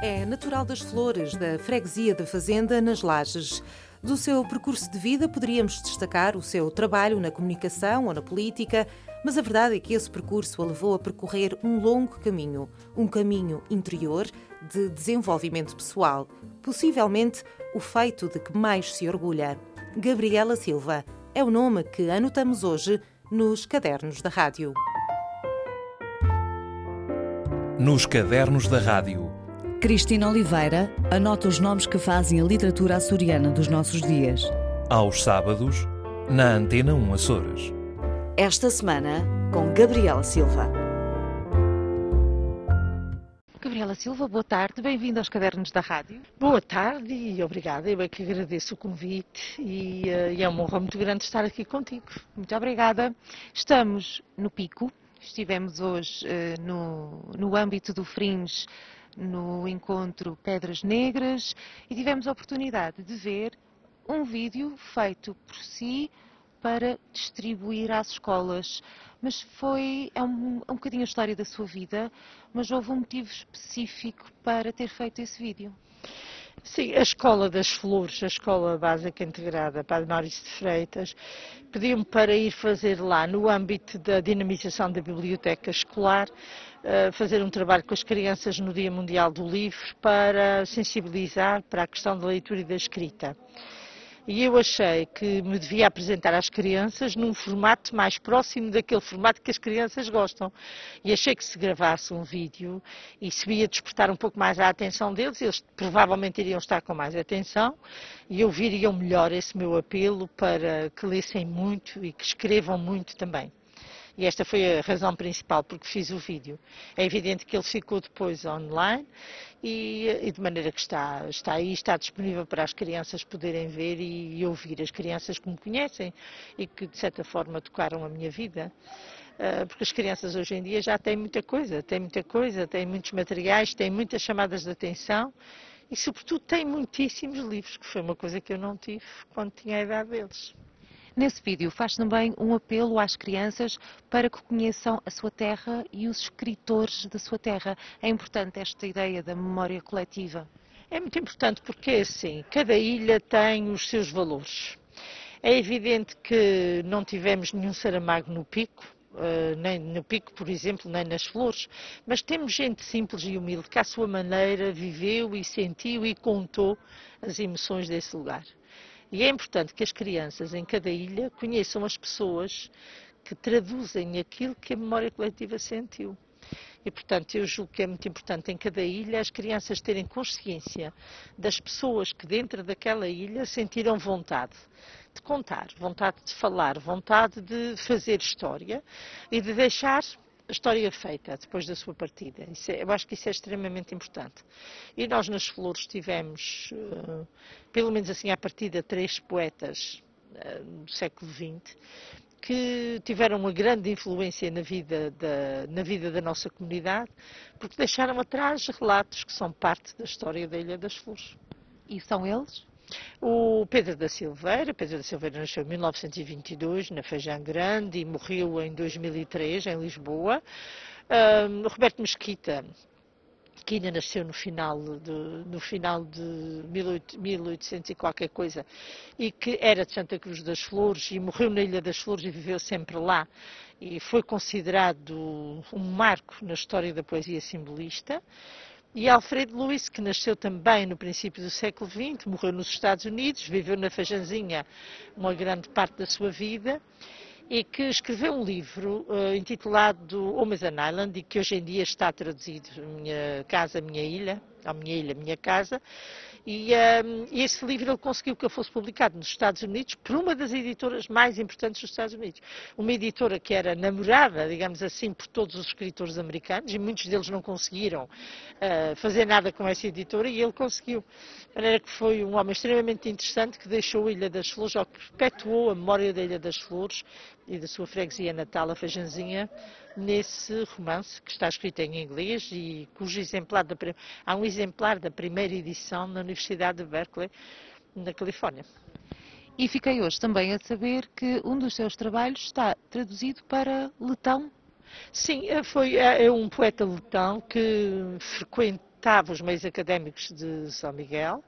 É natural das flores, da freguesia da Fazenda, nas Lages. Do seu percurso de vida poderíamos destacar o seu trabalho na comunicação ou na política, mas a verdade é que esse percurso a levou a percorrer um longo caminho, um caminho interior de desenvolvimento pessoal, possivelmente o feito de que mais se orgulha. Gabriela Silva é o nome que anotamos hoje nos cadernos da rádio. Nos cadernos da rádio. Cristina Oliveira anota os nomes que fazem a literatura açoriana dos nossos dias. Aos sábados, na Antena 1 Açores. Esta semana, com Gabriela Silva. Gabriela Silva, boa tarde, bem-vinda aos Cadernos da Rádio. Boa tarde e obrigada. Eu é que agradeço o convite e, uh, e é uma honra muito grande estar aqui contigo. Muito obrigada. Estamos no Pico, estivemos hoje uh, no, no âmbito do Fringe no encontro Pedras Negras e tivemos a oportunidade de ver um vídeo feito por si para distribuir às escolas. Mas foi é um, é um bocadinho a história da sua vida, mas houve um motivo específico para ter feito esse vídeo. Sim, a Escola das Flores, a Escola Básica Integrada Padre Maurício de Freitas, pediu-me para ir fazer lá, no âmbito da dinamização da biblioteca escolar, eh, fazer um trabalho com as crianças no Dia Mundial do Livro para sensibilizar para a questão da leitura e da escrita e eu achei que me devia apresentar às crianças num formato mais próximo daquele formato que as crianças gostam. E achei que se gravasse um vídeo e se ia despertar um pouco mais a atenção deles, eles provavelmente iriam estar com mais atenção e ouviriam melhor esse meu apelo para que lessem muito e que escrevam muito também. E esta foi a razão principal porque fiz o vídeo. É evidente que ele ficou depois online e, e de maneira que está, está aí, está disponível para as crianças poderem ver e, e ouvir. As crianças que me conhecem e que de certa forma tocaram a minha vida ah, porque as crianças hoje em dia já têm muita coisa, têm muita coisa, têm muitos materiais, têm muitas chamadas de atenção e, sobretudo, têm muitíssimos livros, que foi uma coisa que eu não tive quando tinha a idade deles. Nesse vídeo faz também um apelo às crianças para que conheçam a sua terra e os escritores da sua terra. É importante esta ideia da memória coletiva. É muito importante porque, assim, cada ilha tem os seus valores. É evidente que não tivemos nenhum Saramago no pico, Uh, nem no pico, por exemplo, nem nas flores, mas temos gente simples e humilde que, à sua maneira, viveu e sentiu e contou as emoções desse lugar. E é importante que as crianças em cada ilha conheçam as pessoas que traduzem aquilo que a memória coletiva sentiu. E, portanto, eu julgo que é muito importante em cada ilha as crianças terem consciência das pessoas que dentro daquela ilha sentiram vontade de contar, vontade de falar, vontade de fazer história e de deixar a história feita depois da sua partida. É, eu acho que isso é extremamente importante. E nós nas Flores tivemos, uh, pelo menos assim à partida, três poetas uh, do século XX que tiveram uma grande influência na vida, da, na vida da nossa comunidade, porque deixaram atrás relatos que são parte da história da Ilha das Flores. E são eles? O Pedro da Silveira, Pedro da Silveira nasceu em 1922 na Feijão Grande e morreu em 2003 em Lisboa. Um, Roberto Mesquita, que ainda nasceu no final de, no final de 1800 e qualquer coisa, e que era de Santa Cruz das Flores e morreu na Ilha das Flores e viveu sempre lá, e foi considerado um marco na história da poesia simbolista. E Alfredo Luiz, que nasceu também no princípio do século XX, morreu nos Estados Unidos, viveu na Fajanzinha uma grande parte da sua vida e que escreveu um livro uh, intitulado and Island e que hoje em dia está traduzido Minha Casa, Minha Ilha, a Minha Ilha, Minha Casa, e um, esse livro ele conseguiu que ele fosse publicado nos Estados Unidos por uma das editoras mais importantes dos Estados Unidos. Uma editora que era namorada, digamos assim, por todos os escritores americanos, e muitos deles não conseguiram uh, fazer nada com essa editora, e ele conseguiu. De maneira que foi um homem extremamente interessante que deixou a Ilha das Flores, ou que perpetuou a memória da Ilha das Flores e da sua freguesia natal, a Fejanzinha, nesse romance que está escrito em inglês e cujo exemplar da, há um exemplar da primeira edição na Universidade de Berkeley, na Califórnia. E fiquei hoje também a saber que um dos seus trabalhos está traduzido para letão. Sim, é, foi, é, é um poeta letão que frequenta frequentava os meios académicos de São Miguel,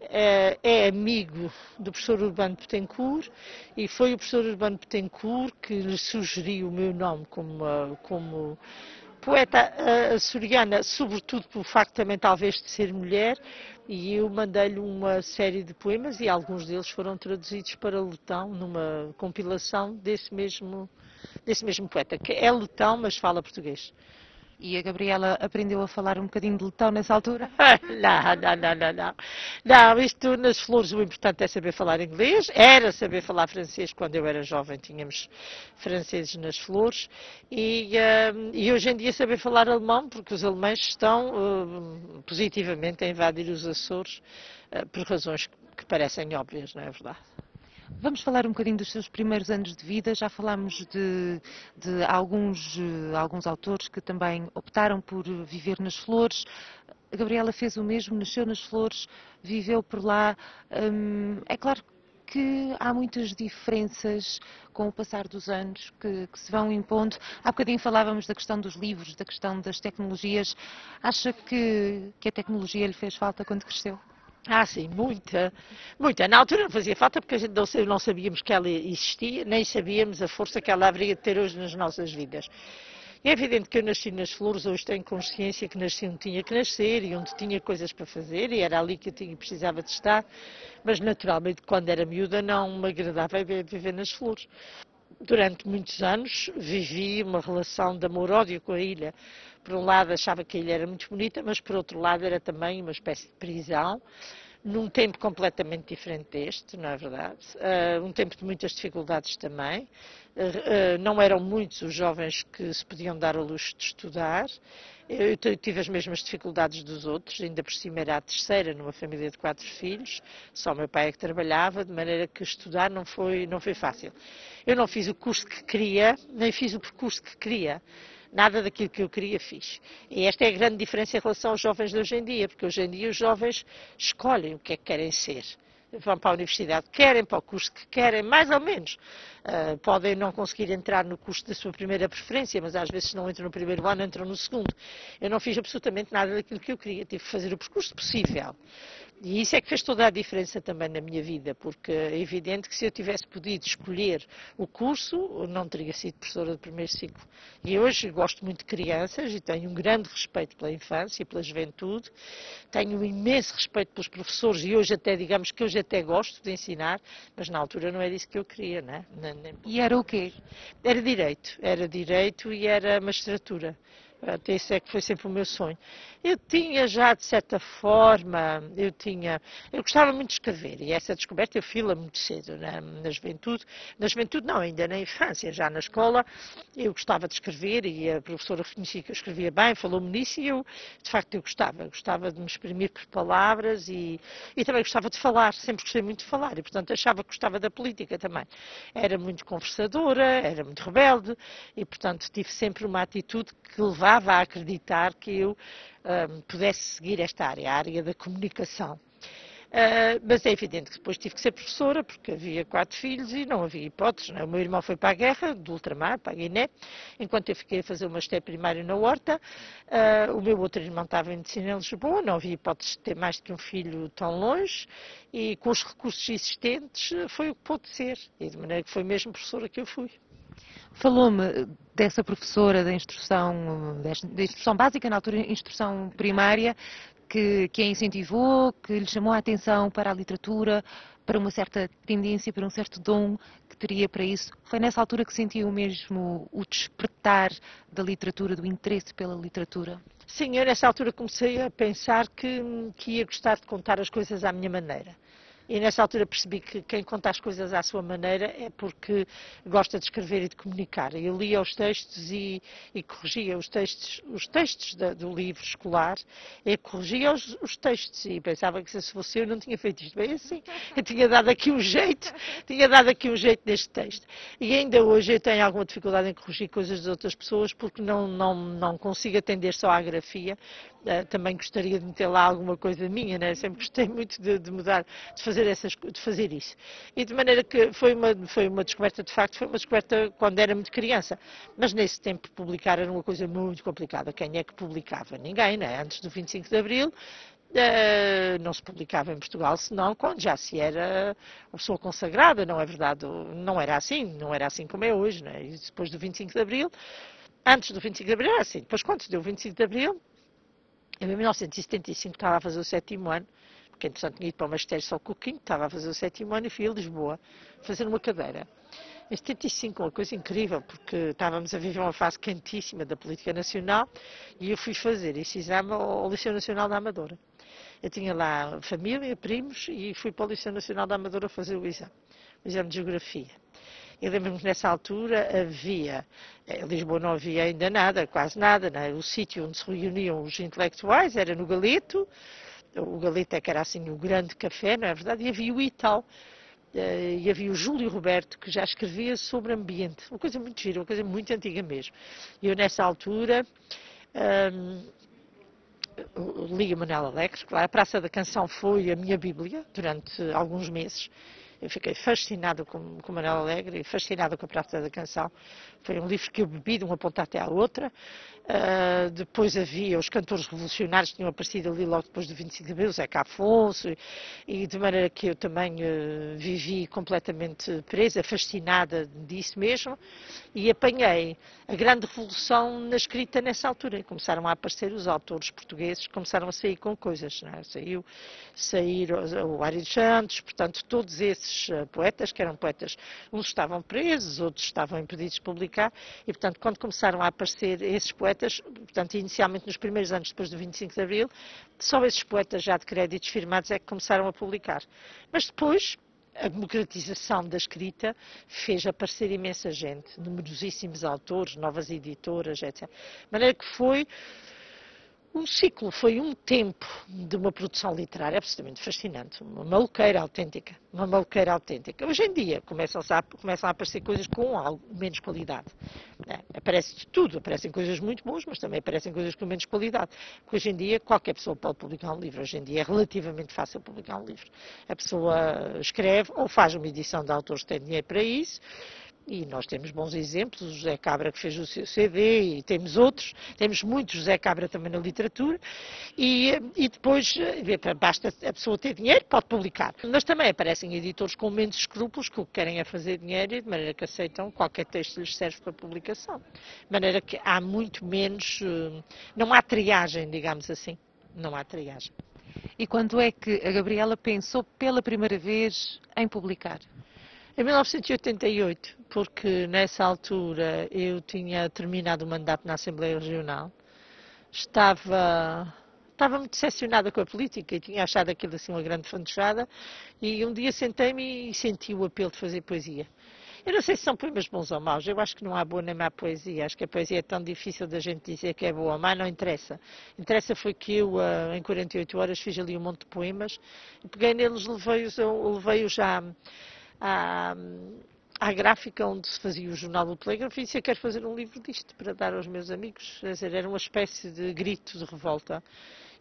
é, é amigo do professor Urbano Petencourt e foi o professor Urbano Petencourt que lhe sugeriu o meu nome como, como poeta açoriana, sobretudo pelo facto também talvez de ser mulher, e eu mandei-lhe uma série de poemas e alguns deles foram traduzidos para letão numa compilação desse mesmo, desse mesmo poeta, que é letão, mas fala português. E a Gabriela aprendeu a falar um bocadinho de letão nessa altura? não, não, não, não, não. Não, isto nas flores o importante é saber falar inglês. Era saber falar francês quando eu era jovem, tínhamos franceses nas flores. E, uh, e hoje em dia saber falar alemão, porque os alemães estão uh, positivamente a invadir os Açores uh, por razões que parecem óbvias, não é verdade? Vamos falar um bocadinho dos seus primeiros anos de vida. Já falámos de, de alguns, eh, alguns autores que também optaram por viver nas flores. A Gabriela fez o mesmo, nasceu nas flores, viveu por lá. Hum, é claro que há muitas diferenças com o passar dos anos que, que, se vão impondo. Há bocadinho falávamos da questão dos livros, da questão das tecnologias. Acha que, que a tecnologia lhe fez falta quando cresceu? Ah, sim, muita, muita. Na altura não fazia falta porque a gente não, sabíamos que ela existia, nem sabíamos a força que ela haveria de ter hoje nas nossas vidas. É evidente que eu nasci nas flores, hoje tenho consciência que nasci onde tinha que nascer e onde tinha coisas para fazer e era ali que eu tinha, precisava de estar, mas naturalmente quando era miúda não me agradava viver nas flores. Durante muitos anos vivi uma relação de amor-ódio com a ilha. Por um lado achava que a ilha era muito bonita, mas por outro lado era também uma espécie de prisão, num tempo completamente diferente deste, não é verdade? Uh, um tempo de muitas dificuldades também. Uh, uh, não eram muitos os jovens que se podiam dar ao luxo de estudar. Eu tive as mesmas dificuldades dos outros, ainda por cima era a terceira numa família de quatro filhos, só o meu pai é que trabalhava, de maneira que estudar não foi, não foi fácil. Eu não fiz o curso que queria, nem fiz o percurso que queria nada daquilo que eu queria fiz. E esta é a grande diferença em relação aos jovens de hoje em dia, porque hoje em dia os jovens escolhem o que é que querem ser. Vão para a universidade, querem para o curso que querem, mais ou menos. Uh, podem não conseguir entrar no curso da sua primeira preferência, mas às vezes não entram no primeiro ano, entram no segundo. Eu não fiz absolutamente nada daquilo que eu queria, tive que fazer o percurso possível. E isso é que fez toda a diferença também na minha vida, porque é evidente que se eu tivesse podido escolher o curso, não teria sido professora de primeiro ciclo. E hoje gosto muito de crianças e tenho um grande respeito pela infância e pela juventude, tenho um imenso respeito pelos professores e hoje até, digamos que hoje até gosto de ensinar, mas na altura não era isso que eu queria, né? E era o quê? Era direito, era direito e era magistratura. Isso é que foi sempre o meu sonho. Eu tinha já, de certa forma, eu tinha, eu gostava muito de escrever e essa descoberta eu fiz-la muito cedo, na, na, juventude. Na juventude não, ainda na infância, já na escola, eu gostava de escrever e a professora reconhecia que eu escrevia bem, falou-me nisso e eu, de facto, eu gostava. Gostava de me exprimir por palavras e, e também gostava de falar, sempre gostei muito de falar e, portanto, achava que gostava da política também. Era muito conversadora, era muito rebelde e, portanto, tive sempre uma atitude que levava a acreditar que eu um, pudesse seguir esta área, a área da comunicação. Uh, mas é evidente que depois tive que ser professora, porque havia quatro filhos e não havia hipóteses. É? O meu irmão foi para a guerra, do ultramar, para a Guiné, enquanto eu fiquei a fazer o magistério primário na Horta. Uh, o meu outro irmão estava em medicina em Lisboa, não havia hipóteses de ter mais do que um filho tão longe, e com os recursos existentes foi o que pôde ser. E de maneira que foi mesmo professora que eu fui. Falou-me dessa professora da instrução, da instrução básica, na altura instrução primária, que, que a incentivou, que lhe chamou a atenção para a literatura, para uma certa tendência, para um certo dom que teria para isso. Foi nessa altura que sentiu mesmo o despertar da literatura, do interesse pela literatura? Sim, eu nessa altura comecei a pensar que, que ia gostar de contar as coisas à minha maneira. E nessa altura percebi que quem conta as coisas à sua maneira é porque gosta de escrever e de comunicar. Eu lia os textos e, e corrigia os textos, os textos da, do livro escolar, e corrigia os, os, textos e pensava que se fosse eu não tinha feito isto bem assim. Eu tinha dado aqui um jeito, tinha dado aqui um jeito neste texto. E ainda hoje eu tenho alguma dificuldade em corrigir coisas de outras pessoas porque não, não, não consigo atender só à grafia. Uh, também gostaria de meter lá alguma coisa minha, né? sempre gostei muito de, de mudar, de fazer fazer, essas, de fazer isso. E de maneira que foi uma, foi uma descoberta, de facto, foi uma descoberta quando era muito criança. Mas nesse tempo publicar era uma coisa muito complicada. Quem é que publicava? Ninguém, né? Antes do 25 de Abril, Uh, não se publicava em Portugal, senão quando já se era uma pessoa consagrada, não é verdade? Não era assim, não era assim como é hoje, né? E depois do 25 de Abril, antes do 25 de Abril era assim, depois quando se deu o 25 de Abril, em 1975 estava a fazer o sétimo ano, porque entretanto tinha ido para o magistério só com o quinto, estava a fazer o sétimo ano e fui a Lisboa fazer uma cadeira. Em 75, uma coisa incrível, porque estávamos a viver uma fase quentíssima da política nacional e eu fui fazer esse exame ao Liceu Nacional da Amadora. Eu tinha lá família, primos e fui para o Liceu Nacional da Amadora fazer o exame, o exame de Geografia. Eu lembro-me que nessa altura havia, em Lisboa não havia ainda nada, quase nada, né? o sítio onde se reuniam os intelectuais era no Galeto, o Galeto é que era assim o grande café, não é verdade? E havia o Ital, eh, e havia o Júlio Roberto, que já escrevia sobre ambiente, uma coisa muito gira, uma coisa muito antiga mesmo. E eu nessa altura... Um, li a Manuel Alegre, claro, a Praça da Canção foi a minha bíblia durante alguns meses. Eu fiquei fascinada com, com Manuel Alegre e fascinada com a Praça da Canção. Foi um livro que eu bebi de uma ponta até à outra. Uh, depois havia os cantores revolucionários que tinham aparecido ali logo depois do 25 de abril, Zeca Afonso, e, e de maneira que eu também uh, vivi completamente presa, fascinada disso mesmo, e apanhei a grande revolução na escrita nessa altura. Começaram a aparecer os autores portugueses, começaram a sair com coisas. É? Saiu, sair o, o Ari Santos, portanto, todos esses uh, poetas, que eram poetas, uns estavam presos, outros estavam impedidos de publicar, e portanto, quando começaram a aparecer esses poetas, poetas, portanto, inicialmente nos primeiros anos depois do 25 de Abril, só esses poetas já de créditos firmados é que começaram a publicar. Mas depois, a democratização da escrita fez aparecer imensa gente, numerosíssimos autores, novas editoras, etc. De maneira que foi um ciclo, foi um tempo de uma produção literária absolutamente fascinante, uma maluqueira autêntica, uma maluqueira autêntica. Hoje em dia começam a, começam a aparecer coisas com algo, menos qualidade. É, aparece de tudo, aparecem coisas muito boas, mas também aparecem coisas com menos qualidade. Porque hoje em dia qualquer pessoa pode publicar um livro, hoje em dia é relativamente fácil publicar um livro. A pessoa escreve ou faz uma edição de autores que têm dinheiro para isso, e nós temos bons exemplos, o José Cabra que fez o seu CD e temos outros, temos muitos José Cabra também na literatura e, e depois eh, basta a pessoa ter dinheiro, pode publicar. Mas também aparecem editores com menos escrúpulos que o que querem é fazer dinheiro e de maneira que aceitam qualquer texto lhes serve para publicação. De maneira que há muito menos, eh, não há triagem, digamos assim, não há triagem. E quando é que a Gabriela pensou pela primeira vez em publicar? Em 1988, porque nessa altura eu tinha terminado o mandato na Assembleia Regional, estava, estava muito decepcionada com a política e tinha achado aquilo assim uma grande fantochada e um dia sentei-me e senti o apelo de fazer poesia. Eu não sei se são poemas bons ou maus, eu acho que não há boa nem má poesia, acho que a poesia é tão difícil da gente dizer que é boa ou má, não interessa. Interessa foi que eu, eh, em 48 horas, fiz ali um monte de poemas e peguei neles, levei-os levei já à, à gráfica onde se fazia o jornal do Telégrafo e disse, eu quero fazer um livro disto para dar aos meus amigos. Quer dizer, era uma espécie de grito de revolta.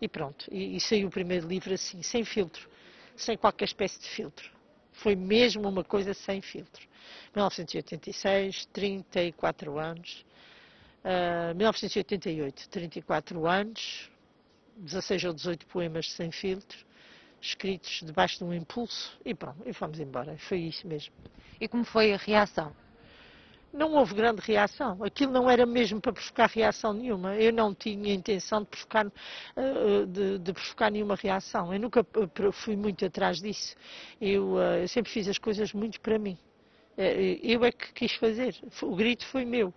E pronto, e, e saiu o primeiro livro assim, sem filtro, sem qualquer espécie de filtro. Foi mesmo uma coisa sem filtro. 1986, 34 anos. Uh, 1988, 34 anos, 16 ou 18 poemas sem filtro escritos debaixo de um impulso e pronto, e fomos embora. Foi isso mesmo. E como foi a reação? Não houve grande reação. Aquilo não era mesmo para provocar reação nenhuma. Eu não tinha intenção de provocar, eh, de, de provocar nenhuma reação. Eu nunca eh, fui muito atrás disso. Eu, eh, eu sempre fiz as coisas muito para mim. Eu é que quis fazer. O grito foi meu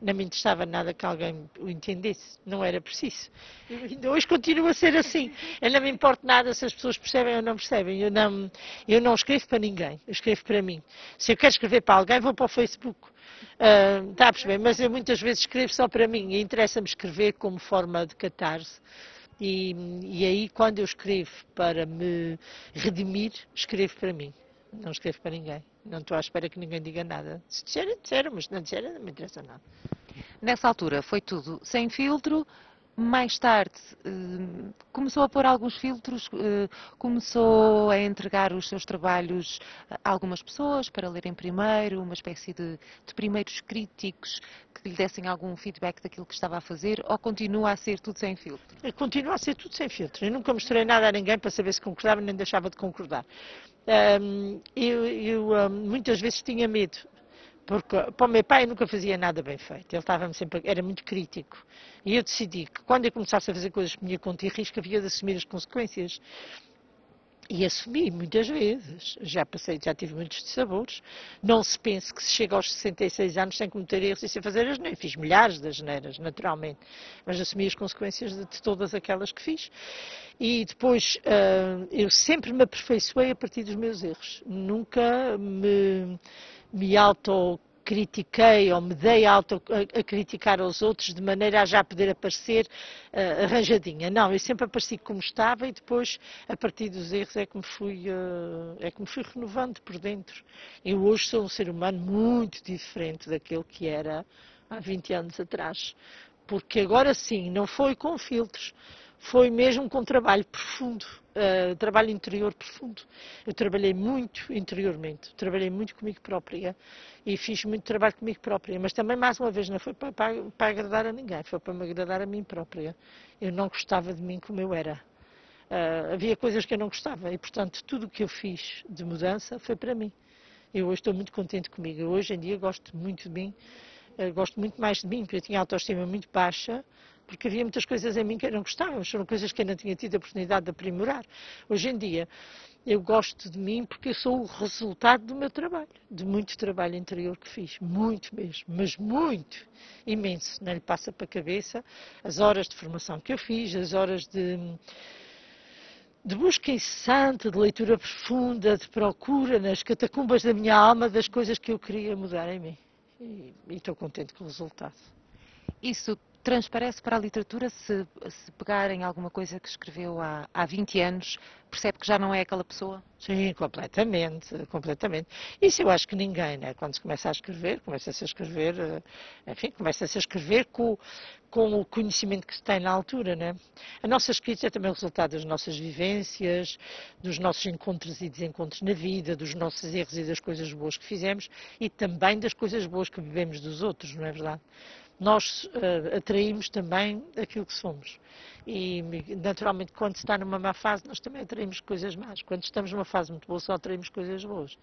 não me interessava nada que alguém o entendesse, não era preciso. Hoje continua a ser assim. Eu não me importo nada se as pessoas percebem ou não percebem. Eu não, eu não escrevo para ninguém, eu escrevo para mim. Se eu quero escrever para alguém, vou para o Facebook. Uh, está a perceber? Mas eu muitas vezes escrevo só para mim interessa-me escrever como forma de catarse. E, e aí, quando eu escrevo para me redimir, escrevo para mim. Não escrevo para ninguém. Não estou à espera que ninguém diga nada. Se disserem, disseram, mas se não disserem, não me interessa nada. Nessa altura foi tudo sem filtro, mais tarde uh, começou a pôr alguns filtros, uh, começou a entregar os seus trabalhos a algumas pessoas para lerem primeiro, uma espécie de, de primeiros críticos que lhe dessem algum feedback daquilo que estava a fazer, ou continua a ser tudo sem filtro? Continua a ser tudo sem filtro. Eu nunca mostrei nada a ninguém para saber se concordava nem deixava de concordar. Eu, eu muitas vezes tinha medo porque para o meu pai eu nunca fazia nada bem feito. Ele estava sempre, era muito crítico. E eu decidi que quando eu começasse a fazer coisas por minha conta e risco, havia de assumir as consequências. E assumi muitas vezes. Já passei, já tive muitos dissabores. Não se pense que se chega aos 66 anos sem cometer erros e sem fazer as neiras. Fiz milhares de asneiras, naturalmente. Mas assumi as consequências de, de todas aquelas que fiz. E depois, uh, eu sempre me aperfeiçoei a partir dos meus erros. Nunca me me autocritiquei ou me dei auto a, a, criticar aos outros de maneira a já poder aparecer uh, arranjadinha. Não, eu sempre apareci como estava e depois, a partir dos erros, é que me fui, uh, é que me fui renovando por dentro. Eu hoje sou um ser humano muito diferente daquele que era há 20 anos atrás. Porque agora sim, não foi com filtros, foi mesmo com trabalho profundo, uh, trabalho interior profundo. Eu trabalhei muito interiormente, trabalhei muito comigo própria e fiz muito trabalho comigo própria, mas também, mais uma vez, não foi para, para, para agradar a ninguém, foi para me agradar a mim própria. Eu não gostava de mim como eu era. Uh, havia coisas que eu não gostava e, portanto, tudo o que eu fiz de mudança foi para mim. Eu hoje estou muito contente comigo. Eu, hoje em dia gosto muito de mim, uh, gosto muito mais de mim, porque eu tinha autoestima muito baixa porque havia muitas coisas em mim que eu não gostava, mas foram coisas que eu não tinha tido a oportunidade de aprimorar. Hoje em dia, eu gosto de mim porque eu sou o resultado do meu trabalho, de muito trabalho interior que fiz, muito mesmo, mas muito, imenso. Não lhe passa para a cabeça as horas de formação que eu fiz, as horas de de busca incessante, de leitura profunda, de procura nas catacumbas da minha alma das coisas que eu queria mudar em mim. E, estou contente com o resultado. Isso transparece para a literatura se, se pegarem alguma coisa que escreveu há, há 20 anos, percebe que já não é aquela pessoa? Sim, completamente, completamente. Isso eu acho que ninguém, né? quando se começa a escrever, começa-se a escrever, eh, enfim, começa-se a escrever com, com o conhecimento que se tem na altura, né? A nossa escrita é também o resultado das nossas vivências, dos nossos encontros e desencontros na vida, dos nossos erros e das coisas boas que fizemos e também das coisas boas que vivemos dos outros, não é verdade? Nós uh, atraímos também aquilo que somos. E, naturalmente, quando se está numa má fase, nós também atraímos coisas más. Quando estamos numa fase muito boa, só atraímos coisas boas.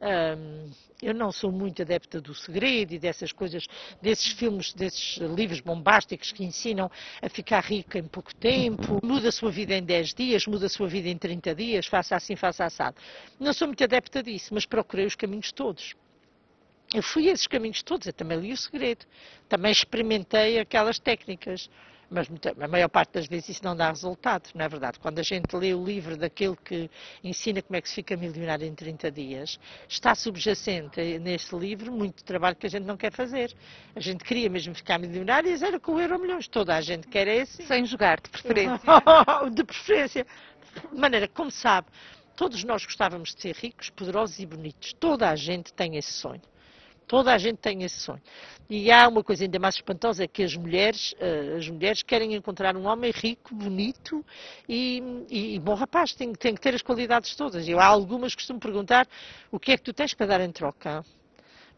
Um, eu não sou muito adepta do segredo e dessas coisas, desses filmes, desses livros bombásticos que ensinam a ficar rica em pouco tempo, muda a sua vida em 10 dias, muda a sua vida em 30 dias, faça assim, faça assado. Não sou muito adepta disso, mas procurei os caminhos todos. Eu fui esses caminhos todos, eu também li o segredo, também experimentei aquelas técnicas, mas a maior parte das vezes isso não dá resultado, não é verdade? Quando a gente lê o livro daquele que ensina como é que se fica milionário em 30 dias, está subjacente nesse livro muito trabalho que a gente não quer fazer. A gente queria mesmo ficar milionário e era com o euro milhões, toda a gente quer esse. Sem jogar, de preferência. de preferência. De maneira como sabe, todos nós gostávamos de ser ricos, poderosos e bonitos. Toda a gente tem esse sonho. Toda a gente tem esse sonho. E há uma coisa ainda mais espantosa, é que as mulheres, uh, as mulheres querem encontrar um homem rico, bonito e, e, e bom rapaz, tem, tem, que ter as qualidades todas. Eu há algumas que costumo perguntar o que é que tu tens para dar em troca?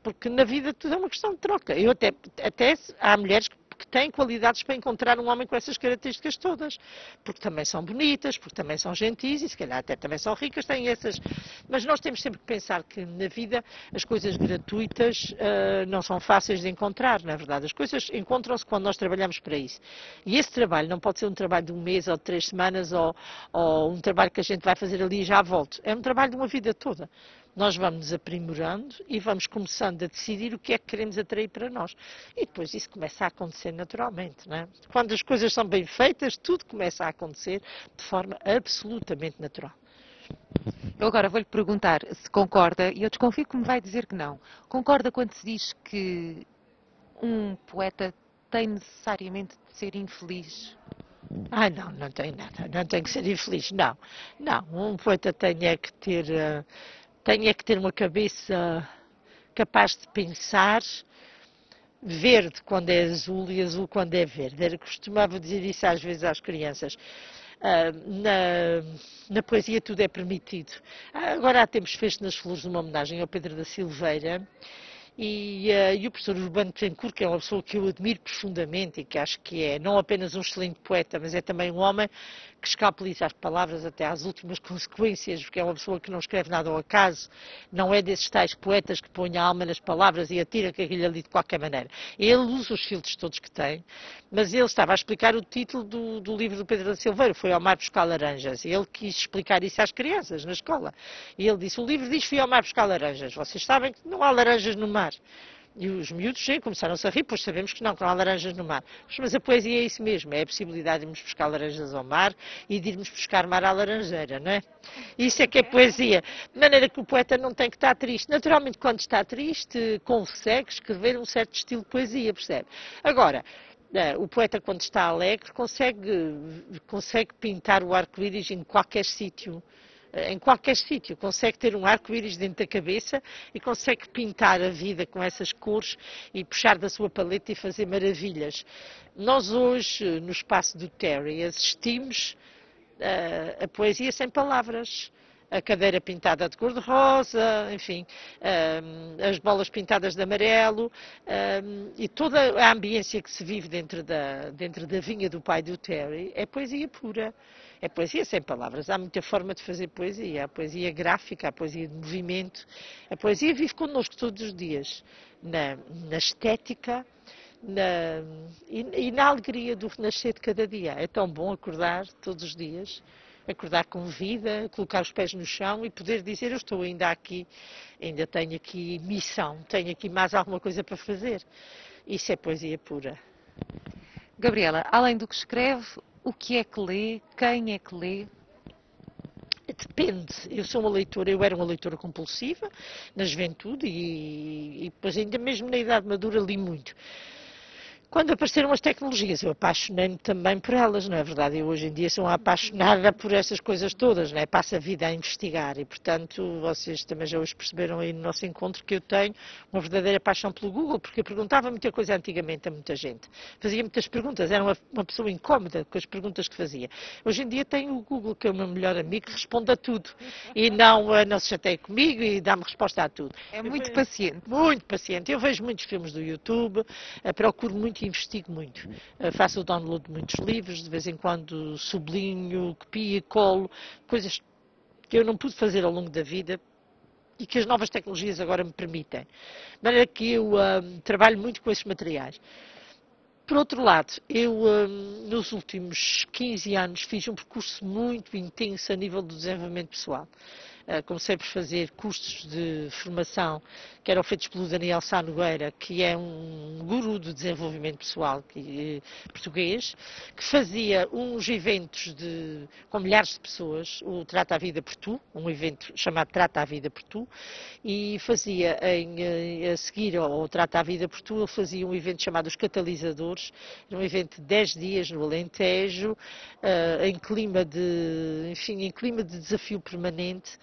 Porque na vida tudo é uma questão de troca. Eu até, até há mulheres que que têm qualidades para encontrar um homem com essas características todas. Porque também são bonitas, porque também são gentis e se calhar até também são ricas, têm essas. Mas nós temos sempre que pensar que na vida as coisas gratuitas uh, não são fáceis de encontrar, na é verdade. As coisas encontram-se quando nós trabalhamos para isso. E esse trabalho não pode ser um trabalho de um mês ou de três semanas ou, ou um trabalho que a gente vai fazer ali e já volto. É um trabalho de uma vida toda nós vamos nos aprimorando e vamos começando a decidir o que é que queremos atrair para nós. E depois isso começa a acontecer naturalmente. Não é? Quando as coisas são bem feitas, tudo começa a acontecer de forma absolutamente natural. Eu agora vou-lhe perguntar se concorda, e eu desconfio que me vai dizer que não. Concorda quando se diz que um poeta tem necessariamente de ser infeliz? Ah, não, não tem nada. Não tem que ser infeliz, não. Não, um poeta tem é que ter. Uh, tenha que ter uma cabeça capaz de pensar, verde quando é azul e azul quando é verde. Era, costumava dizer isso às vezes às crianças. Uh, na, na, poesia tudo é permitido. Uh, agora há tempos fez nas Flores uma homenagem ao Pedro da Silveira e, uh, e, o professor Urbano Tencourt, que é uma pessoa que eu admiro profundamente e que acho que é não apenas um excelente poeta, mas é também um homem que escapeliza as palavras até às últimas consequências, porque é uma pessoa que não escreve nada ao acaso, não é desses tais poetas que põem a alma nas palavras e atira aquilo ali de qualquer maneira. Ele usa os filtros todos que tem, mas ele estava a explicar o título do, do livro do Pedro da Silveira, foi ao mar buscar laranjas, ele quis explicar isso às crianças na escola. E ele disse, o livro diz fui ao mar buscar laranjas, vocês sabem que não há laranjas no mar. E os miúdos, começaram-se a rir, pois sabemos que não, que não há laranjas no mar. Mas a poesia é isso mesmo, é a possibilidade de irmos buscar laranjas ao mar e de irmos buscar mar à laranjeira, não é? Isso é que é poesia. De maneira que o poeta não tem que estar triste. Naturalmente, quando está triste, consegue escrever um certo estilo de poesia, percebe? Agora, eh, o poeta, quando está alegre, consegue, consegue pintar o arco-íris em qualquer sítio em qualquer sítio, consegue ter um arco-íris dentro da cabeça e consegue pintar a vida com essas cores e puxar da sua paleta e fazer maravilhas. Nós hoje, no espaço do Terry, assistimos uh, a poesia sem palavras a cadeira pintada de cor-de-rosa, enfim, as bolas pintadas de amarelo e toda a ambiência que se vive dentro da, dentro da vinha do pai do Terry é poesia pura. É poesia sem palavras. Há muita forma de fazer poesia. Há poesia gráfica, há poesia de movimento. A poesia vive connosco todos os dias, na, na estética, na, e, e, na alegria do renascer de cada dia. É tão bom acordar todos os dias acordar com vida, colocar os pés no chão e poder dizer eu estou ainda aqui, ainda tenho aqui missão, tenho aqui mais alguma coisa para fazer. Isso é poesia pura. Gabriela, além do que escreve, o que é que lê? Quem é que lê? Depende. Eu sou uma leitora, eu era uma leitora compulsiva na juventude e, e depois ainda mesmo na idade madura li muito. Quando apareceram as tecnologias, eu apaixonei-me também por elas, não é verdade? Eu hoje em dia sou apaixonada por essas coisas todas, não é? Passo a vida a investigar e, portanto, vocês também já hoje perceberam aí no nosso encontro que eu tenho uma verdadeira paixão pelo Google, porque eu perguntava muita coisa antigamente a muita gente. Fazia muitas perguntas, era uma, uma pessoa incómoda com as perguntas que fazia. Hoje em dia tenho o Google, que é o meu melhor amigo, que responde a tudo e não, eh, não se chateia comigo e dá-me resposta a tudo. É muito paciente. Muito paciente. Eu vejo muitos filmes do YouTube, eh, procuro muito investigo muito. Uh, faço o download de muitos livros, de vez em quando sublinho, copio colo, coisas que eu não pude fazer ao longo da vida e que as novas tecnologias agora me permitem. De maneira que eu uh, trabalho muito com esses materiais. Por outro lado, eu nos últimos 15 anos fiz um percurso muito intenso a nível do desenvolvimento pessoal. Eh, comecei por fazer cursos de formação que eram feitos pelo Daniel Sá Nogueira, que é um guru do desenvolvimento pessoal eh, português, que fazia uns eventos de, com milhares de pessoas, o Trata a Vida por Tu, um evento chamado Trata a Vida por Tu, e fazia em, eh, a seguir ao Trata a Vida por Tu, ele fazia um evento chamado Os Catalisadores, um evento de 10 dias no Alentejo, em clima de, enfim, em clima de desafio permanente,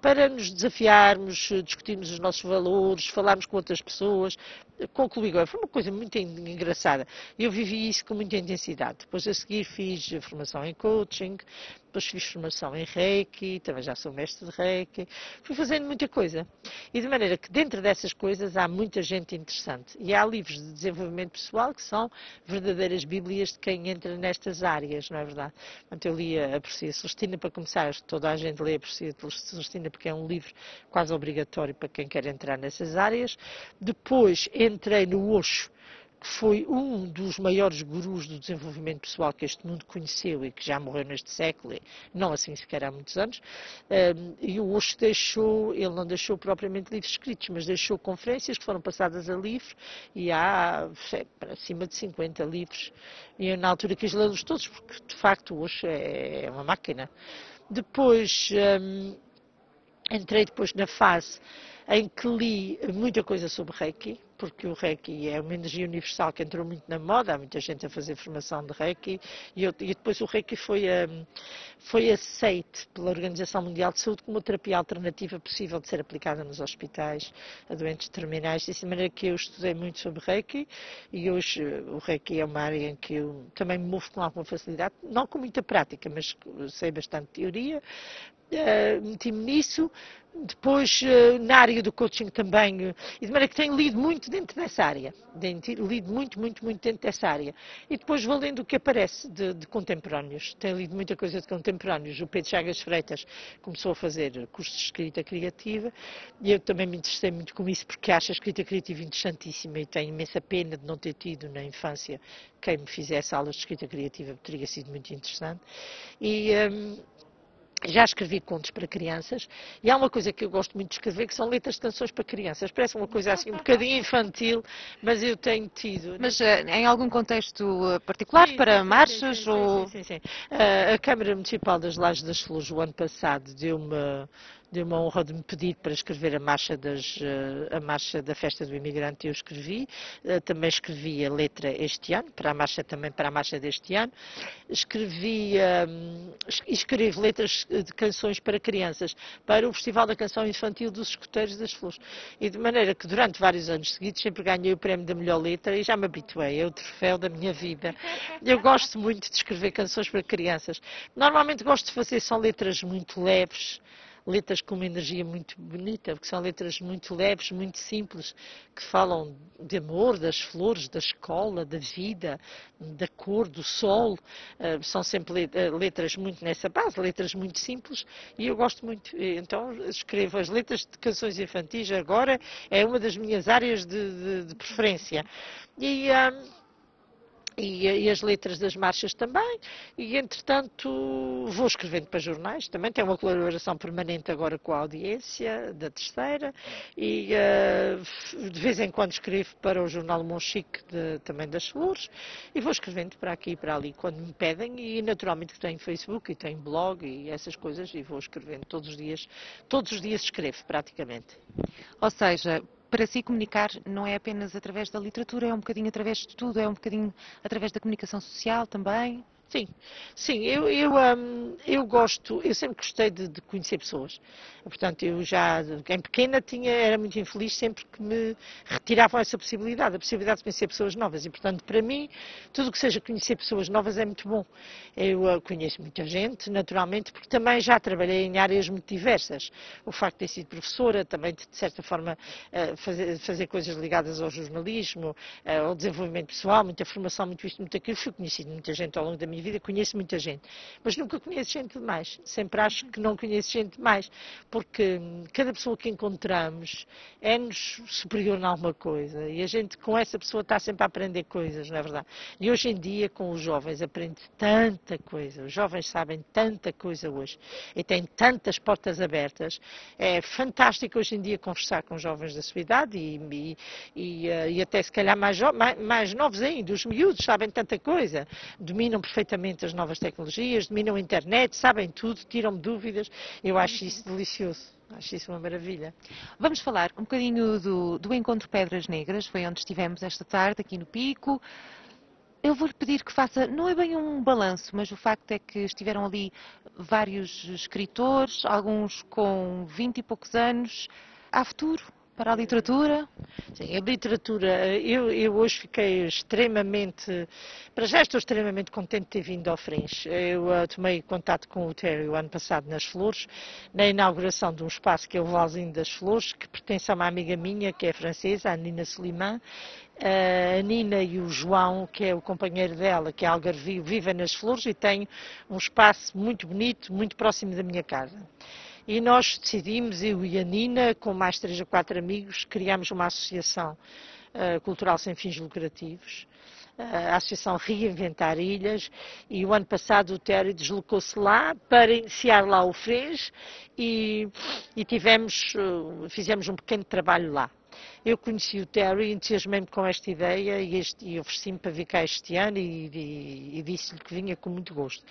para nos desafiarmos, discutirmos os nossos valores, falarmos com outras pessoas. Concluí agora, foi uma coisa muito engraçada. Eu vivi isso com muita intensidade. Depois a seguir fiz formação em coaching, depois fiz formação em Reiki, também já sou mestre de Reiki, fui fazendo muita coisa. E de maneira que dentro dessas coisas há muita gente interessante. E há livros de desenvolvimento pessoal que são verdadeiras bíblias de quem entra nestas áreas, não é verdade? Portanto, eu li a Profecia Celestina para começar, toda a gente lê a Profecia Celestina porque é um livro quase obrigatório para quem quer entrar nessas áreas. Depois entrei no Osho, que foi um dos maiores gurus do desenvolvimento pessoal que este mundo conheceu e que já morreu neste século, não assim sequer há muitos anos, e o Osho deixou, ele não deixou propriamente livros escritos, mas deixou conferências que foram passadas a livro e há sei, para cima de 50 livros. E eu, na altura quis lê-los todos, porque de facto o Osho é, é uma máquina. Depois entrei depois na fase em que li muita coisa sobre Reiki, porque o Reiki é uma energia universal que entrou muito na moda, há muita gente a fazer formação de Reiki, e, eu, e depois o Reiki foi, um, foi aceito pela Organização Mundial de Saúde como uma terapia alternativa possível de ser aplicada nos hospitais a doentes terminais, de maneira que eu estudei muito sobre Reiki, e hoje o Reiki é uma área em que eu também me movo com alguma facilidade, não com muita prática, mas sei bastante teoria, uh, meti-me nisso, depois uh, na área do coaching também, uh, e de maneira que tenho lido muito dentro dessa área, lido muito, muito, muito dentro dessa área. E depois vou lendo o que aparece de, de contemporâneos, tenho lido muita coisa de contemporâneos. O Pedro Chagas Freitas começou a fazer cursos de escrita criativa e eu também me interessei muito com isso porque acho a escrita criativa interessantíssima e tenho imensa pena de não ter tido na infância quem me fizesse aulas de escrita criativa, teria sido muito interessante. E, um, já escrevi contos para crianças e há uma coisa que eu gosto muito de escrever que são letras de canções para crianças. Parece uma coisa assim um bocadinho infantil, mas eu tenho tido. Mas uh, em algum contexto eh, particular sim, para sim, marchas sim, ou sim, sim, sim. Uh, a Câmara Municipal das Lajes das Flores o ano passado deu-me deu uma honra de me pedir para escrever a marcha, das, eh, a marcha da festa do imigrante, eu escrevi. Eh, também escrevi a letra este ano, para a marcha também para a marcha deste ano. Escrevi um, escrevo letras de canções para crianças para o Festival da Canção Infantil dos Escuteiros das Flores. E de maneira que durante vários anos seguidos sempre ganhei o prémio da melhor letra e já me habituei, é o troféu da minha vida. Eu gosto muito de escrever canções para crianças. Normalmente gosto de fazer são letras muito leves, letras com uma energia muito bonita, porque são letras muito leves, muito simples, que falam de amor, das flores, da escola, da vida, da cor, do sol. Uh, são sempre eh, letras muito nessa base, letras muito simples, e eu gosto muito. Então escrevo as letras de canções infantis agora, é uma das minhas áreas de, de, de preferência. E, um, e, e, as letras das marchas também, e entretanto vou escrevendo para jornais, também tenho uma colaboração permanente agora com a audiência da terceira, e uh, de vez em quando escrevo para o jornal Monchique de, também das Flores, e vou escrevendo para aqui e para ali quando me pedem, e naturalmente que tenho Facebook e tenho blog e essas coisas, e vou escrevendo todos os dias, todos os dias escrevo praticamente. Ou seja, para si comunicar não é apenas através da literatura, é um bocadinho através de tudo, é um bocadinho através da comunicação social também? Sim, sim, eu, eu, um, eu gosto, eu sempre gostei de, de, conhecer pessoas. Portanto, eu já, em pequena, tinha, era muito infeliz sempre que me retiravam essa possibilidade, a possibilidade de conhecer pessoas novas. E, portanto, para mim, tudo o que seja conhecer pessoas novas é muito bom. Eu uh, conheço muita gente, naturalmente, porque também já trabalhei em áreas muito diversas. O facto de ter sido professora, também, de, de certa forma, uh, fazer, fazer, coisas ligadas ao jornalismo, uh, ao desenvolvimento pessoal, muita formação, muito isto, muito aquilo. Fui conhecido muita gente ao longo da minha minha vida conheço muita gente, mas nunca conheço gente demais. Sempre acho que não conheço gente demais, porque hum, cada pessoa que encontramos é-nos superior em alguma coisa e a gente com essa pessoa está sempre a aprender coisas, não é verdade? E hoje em dia, com os jovens, aprende tanta coisa. Os jovens sabem tanta coisa hoje e têm tantas portas abertas. É fantástico hoje em dia conversar com jovens da sua idade e, e, e, eh, até se calhar mais, mais, mais novos ainda. Os miúdos sabem tanta coisa, dominam perfeitamente perfeitamente as novas tecnologias, dominam a internet, sabem tudo, tiram dúvidas. Eu acho isso delicioso. Acho isso uma maravilha. Vamos falar um bocadinho do, do Encontro Pedras Negras, foi onde estivemos esta tarde, aqui no Pico. Eu vou-lhe pedir que faça, não é bem um balanço, mas o facto é que estiveram ali vários escritores, alguns com vinte e poucos anos. Há futuro? Para a literatura? Sim, a literatura, eu, eu, hoje fiquei extremamente, para já estou extremamente contente de ter vindo ao Fringe. Eu uh, tomei contato com o Terry o ano passado nas Flores, na inauguração de um espaço que é o Valzinho das Flores, que pertence a uma amiga minha, que é francesa, a Nina Slimán, a Nina e o João, que é o companheiro dela, que é Algarvio, vivem nas Flores e tem um espaço muito bonito, muito próximo da minha casa. E nós decidimos, eu e a Nina, com mais três ou quatro amigos, criamos uma associação uh, cultural sem fins lucrativos, uh, a Associação Reinventar Ilhas, e o ano passado o Terry deslocou-se lá para iniciar lá o FRES e, e tivemos, uh, fizemos um pequeno trabalho lá. Eu conheci o Terry, entusiasmei-me com esta ideia e, e ofereci-me para vir cá este ano e, e, e disse-lhe que vinha com muito gosto.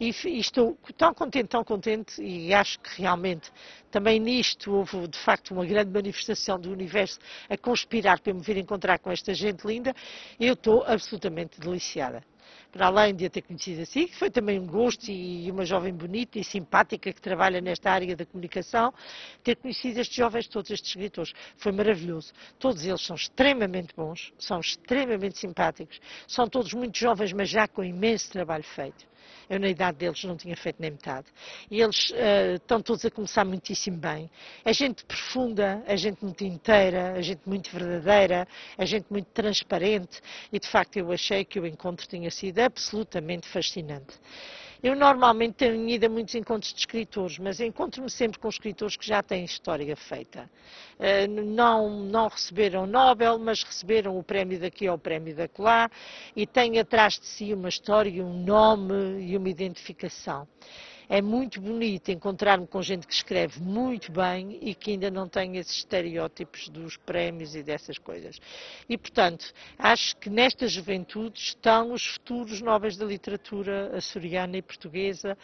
E, e estou tão contente, tão contente, e acho que realmente também nisto houve de facto uma grande manifestação do universo a conspirar para me vir encontrar com esta gente linda. Eu estou absolutamente deliciada para além de a ter conhecido assim, que foi também um gosto e uma jovem bonita e simpática que trabalha nesta área da comunicação, ter conhecido estes jovens, todos estes escritores. Foi maravilhoso. Todos eles são extremamente bons, são extremamente simpáticos, são todos muito jovens, mas já com imenso trabalho feito. Eu, na idade deles, não tinha feito nem metade. E eles uh, estão todos a começar muitíssimo bem. É gente profunda, é gente muito inteira, é gente muito verdadeira, é gente muito transparente. E, de facto, eu achei que o encontro tinha sido absolutamente fascinante. Eu normalmente tenho ido a muitos encontros de escritores, mas encontro-me sempre com escritores que já têm história feita. Uh, não, não receberam Nobel, mas receberam o prémio daqui ou o prémio daquela e têm atrás de si uma história, um nome e uma identificação é muito bonito encontrar-me com gente que escreve muito bem e que ainda não tem esses estereótipos dos prémios e dessas coisas. E, portanto, acho que nesta juventude estão os futuros nobres da literatura açoriana e portuguesa.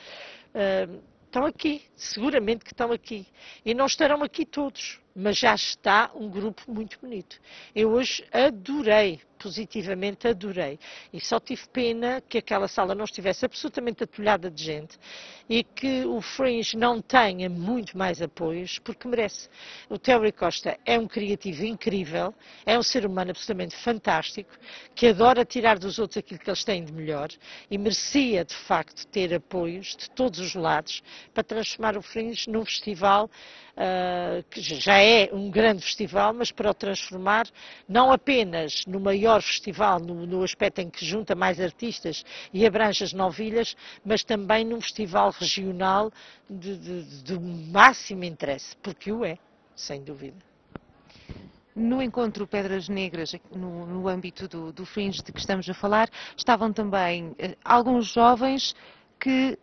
Uh, estão aqui, seguramente que estão aqui. E não estarão aqui todos, mas já está um grupo muito bonito. Eu hoje adorei positivamente adorei. E só tive pena que aquela sala não estivesse absolutamente atulhada de gente e que o Fringe não tenha muito mais apoios, porque merece. O Terry Costa é um criativo incrível, é um ser humano absolutamente fantástico, que adora tirar dos outros aquilo que eles têm de melhor e merecia, de facto, ter apoios de todos os lados para transformar o Fringe num festival uh, que já é um grande festival, mas para o transformar não apenas no maior festival, no, no aspecto em que junta mais artistas e abrange as novilhas, mas também num festival regional de, de, de máximo interesse, porque o é, sem dúvida. No encontro Pedras Negras, no, no âmbito do, do Fringe de que estamos a falar, estavam também eh, alguns jovens que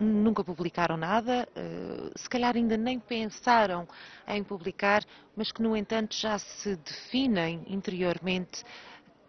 nunca publicaram nada, uh, se calhar ainda nem pensaram em publicar, mas que, no entanto, já se definem interiormente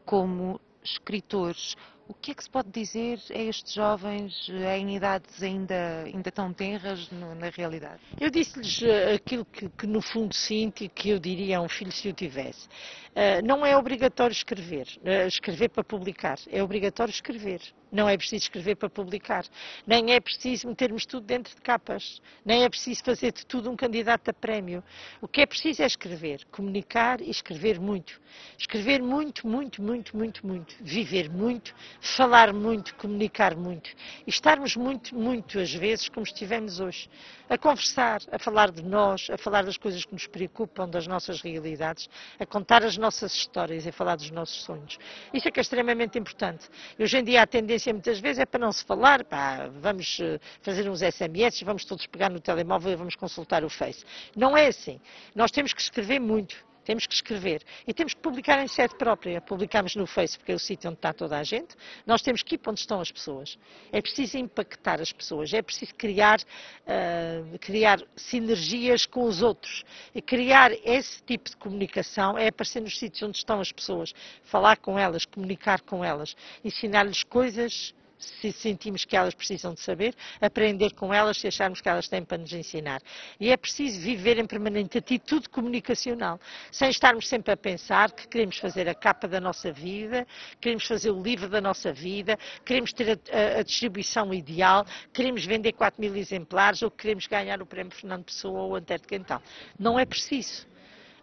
como escritores. O que é que se pode dizer a estes jovens em idades ainda, ainda tão tenras no, na realidade? Eu disse-lhes eh, aquilo que, que, no fundo sinto e que eu diria a um filho se o tivesse. Uh, não é obrigatório escrever, uh, escrever para publicar, é obrigatório escrever. Não é preciso escrever para publicar. Nem é preciso metermos tudo dentro de capas. Nem é preciso fazer de tudo um candidato a prémio. O que é preciso é escrever, comunicar e escrever muito. Escrever muito, muito, muito, muito, muito. Viver muito, falar muito, comunicar muito. E estarmos muito, muito, às vezes, como estivemos hoje. A conversar, a falar de nós, a falar das coisas que nos preocupam, das nossas realidades, a contar as nossas histórias a falar dos nossos sonhos. Isso é que é extremamente importante. E hoje em dia a tendência muitas vezes é para não se falar, pá, vamos eh, fazer uns SMS, vamos todos pegar no telemóvel e vamos consultar o Face. Não é assim. Nós temos que escrever muito. Temos que escrever e temos que publicar em sede própria. Publicamos no Face, porque é o sítio onde está toda a gente. Nós temos que ir para onde estão as pessoas. É preciso impactar as pessoas, é preciso criar, uh, criar sinergias com os outros. E criar esse tipo de comunicação é aparecer nos sítios onde estão as pessoas, falar com elas, comunicar com elas, ensinar-lhes coisas se sentimos que elas precisam de saber, aprender com elas se acharmos que elas têm para nos ensinar. E é preciso viver em permanente atitude comunicacional, sem estarmos sempre a pensar que queremos fazer a capa da nossa vida, queremos fazer o livro da nossa vida, queremos ter a, a, a distribuição ideal, queremos vender 4 mil exemplares ou queremos ganhar o prémio Fernando Pessoa ou Antero de Quental. Não é preciso.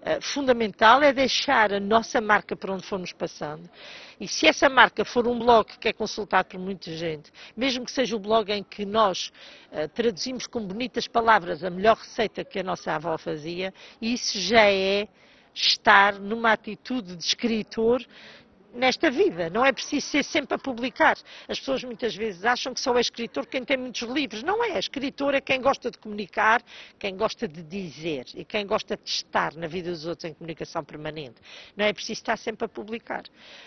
Eh, fundamental é deixar a nossa marca por onde formos passando. E se essa marca for um blog que é consultado por muita gente, mesmo que seja o blog em que nós uh, traduzimos com bonitas palavras a melhor receita que a nossa avó fazia, isso já é estar numa atitude de escritor nesta vida. Não é preciso ser sempre a publicar. As pessoas muitas vezes acham que só é escritor quem tem muitos livros. Não é. Escritor é quem gosta de comunicar, quem gosta de dizer e quem gosta de estar na vida dos outros em comunicação permanente. Não é preciso estar sempre a publicar.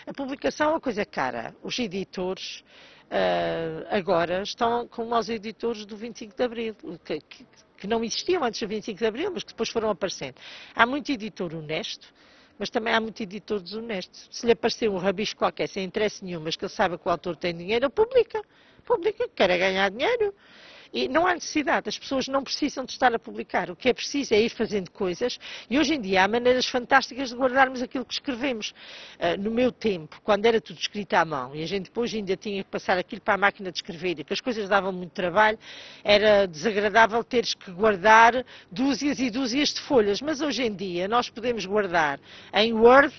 A publicação é uma coisa cara. Os editores. Uh, agora estão como os editores do 25 de Abril, que, que, que não existiam antes do 25 de Abril, mas que depois foram aparecendo. Há muito editor honesto, mas também há muito editor desonesto. Se lhe aparecer um rabisco qualquer sem interesse nenhum, mas que ele saiba que o autor tem dinheiro, publica. Publica, quer é ganhar dinheiro. E não há necessidade, as pessoas não precisam de estar a publicar. O que é preciso é ir fazendo coisas e hoje em dia há maneiras fantásticas de guardarmos aquilo que escrevemos. Uh, no meu tempo, quando era tudo escrito à mão e a gente depois ainda tinha que passar aquilo para a máquina de escrever e que as coisas davam muito trabalho, era desagradável teres que guardar dúzias e dúzias de folhas. Mas hoje em dia nós podemos guardar em Word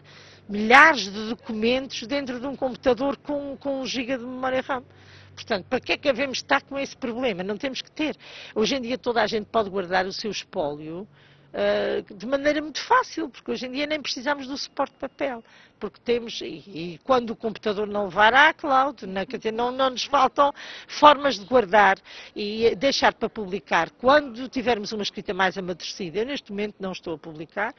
milhares de documentos dentro de um computador com, com um giga de memória RAM. Portanto, para que é que devemos estar com esse problema? Não temos que ter. Hoje em dia toda a gente pode guardar o seu espólio uh, de maneira muito fácil, porque hoje em dia nem precisamos do suporte de papel, porque temos, e, e quando o computador não levar à cloud, não, quer dizer, não, não nos faltam formas de guardar e deixar para publicar. Quando tivermos uma escrita mais amadurecida, eu neste momento não estou a publicar,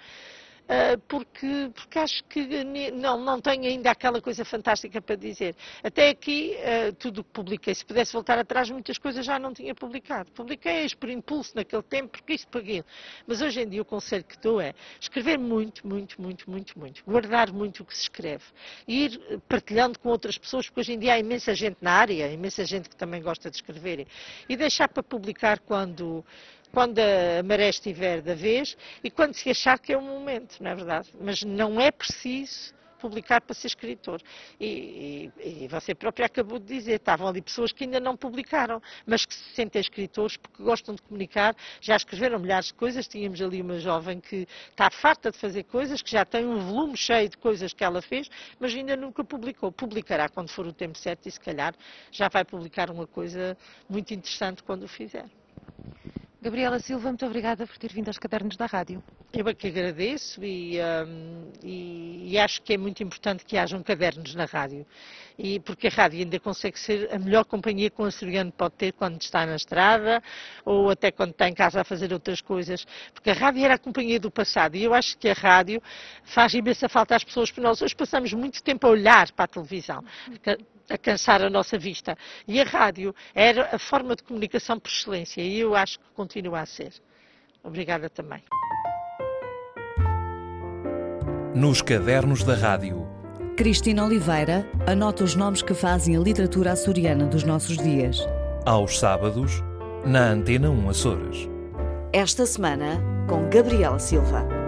porque, porque acho que não, não tenho ainda aquela coisa fantástica para dizer. Até aqui, ah, tudo que publiquei, se pudesse voltar atrás, muitas coisas já não tinha publicado. Publiquei-as por impulso naquele tempo, porque isto paguei. Mas hoje em dia o conselho que dou é escrever muito, muito, muito, muito, muito. Guardar muito o que se escreve. Ir partilhando com outras pessoas, porque hoje em dia há imensa gente na área, imensa gente que também gosta de escrever. E deixar para publicar quando quando a maré estiver da vez e quando se achar que é o momento, não é verdade? Mas não é preciso publicar para ser escritor. E, e, e, você própria acabou de dizer, estavam ali pessoas que ainda não publicaram, mas que se sentem escritores porque gostam de comunicar, já escreveram milhares de coisas. Tínhamos ali uma jovem que está farta de fazer coisas, que já tem um volume cheio de coisas que ela fez, mas ainda nunca publicou. Publicará quando for o tempo certo e se calhar já vai publicar uma coisa muito interessante quando o fizer. Gabriela Silva, muito obrigada por ter vindo aos cadernos da rádio. Eu é que agradeço e, um, e, e, acho que é muito importante que hajam cadernos na rádio. E porque a rádio ainda consegue ser a melhor companhia que um açoriano pode ter quando está na estrada ou até quando está em casa a fazer outras coisas. Porque a rádio era a companhia do passado e eu acho que a rádio faz imensa falta às pessoas, porque nós hoje passamos muito tempo a olhar para a televisão a cansar a nossa vista. E a rádio era a forma de comunicação por excelência e eu acho que continua a ser. Obrigada também. Nos cadernos da rádio. Cristina Oliveira anota os nomes que fazem a literatura açoriana dos nossos dias. Aos sábados, na Antena 1 Açores. Esta semana, com Gabriela Silva.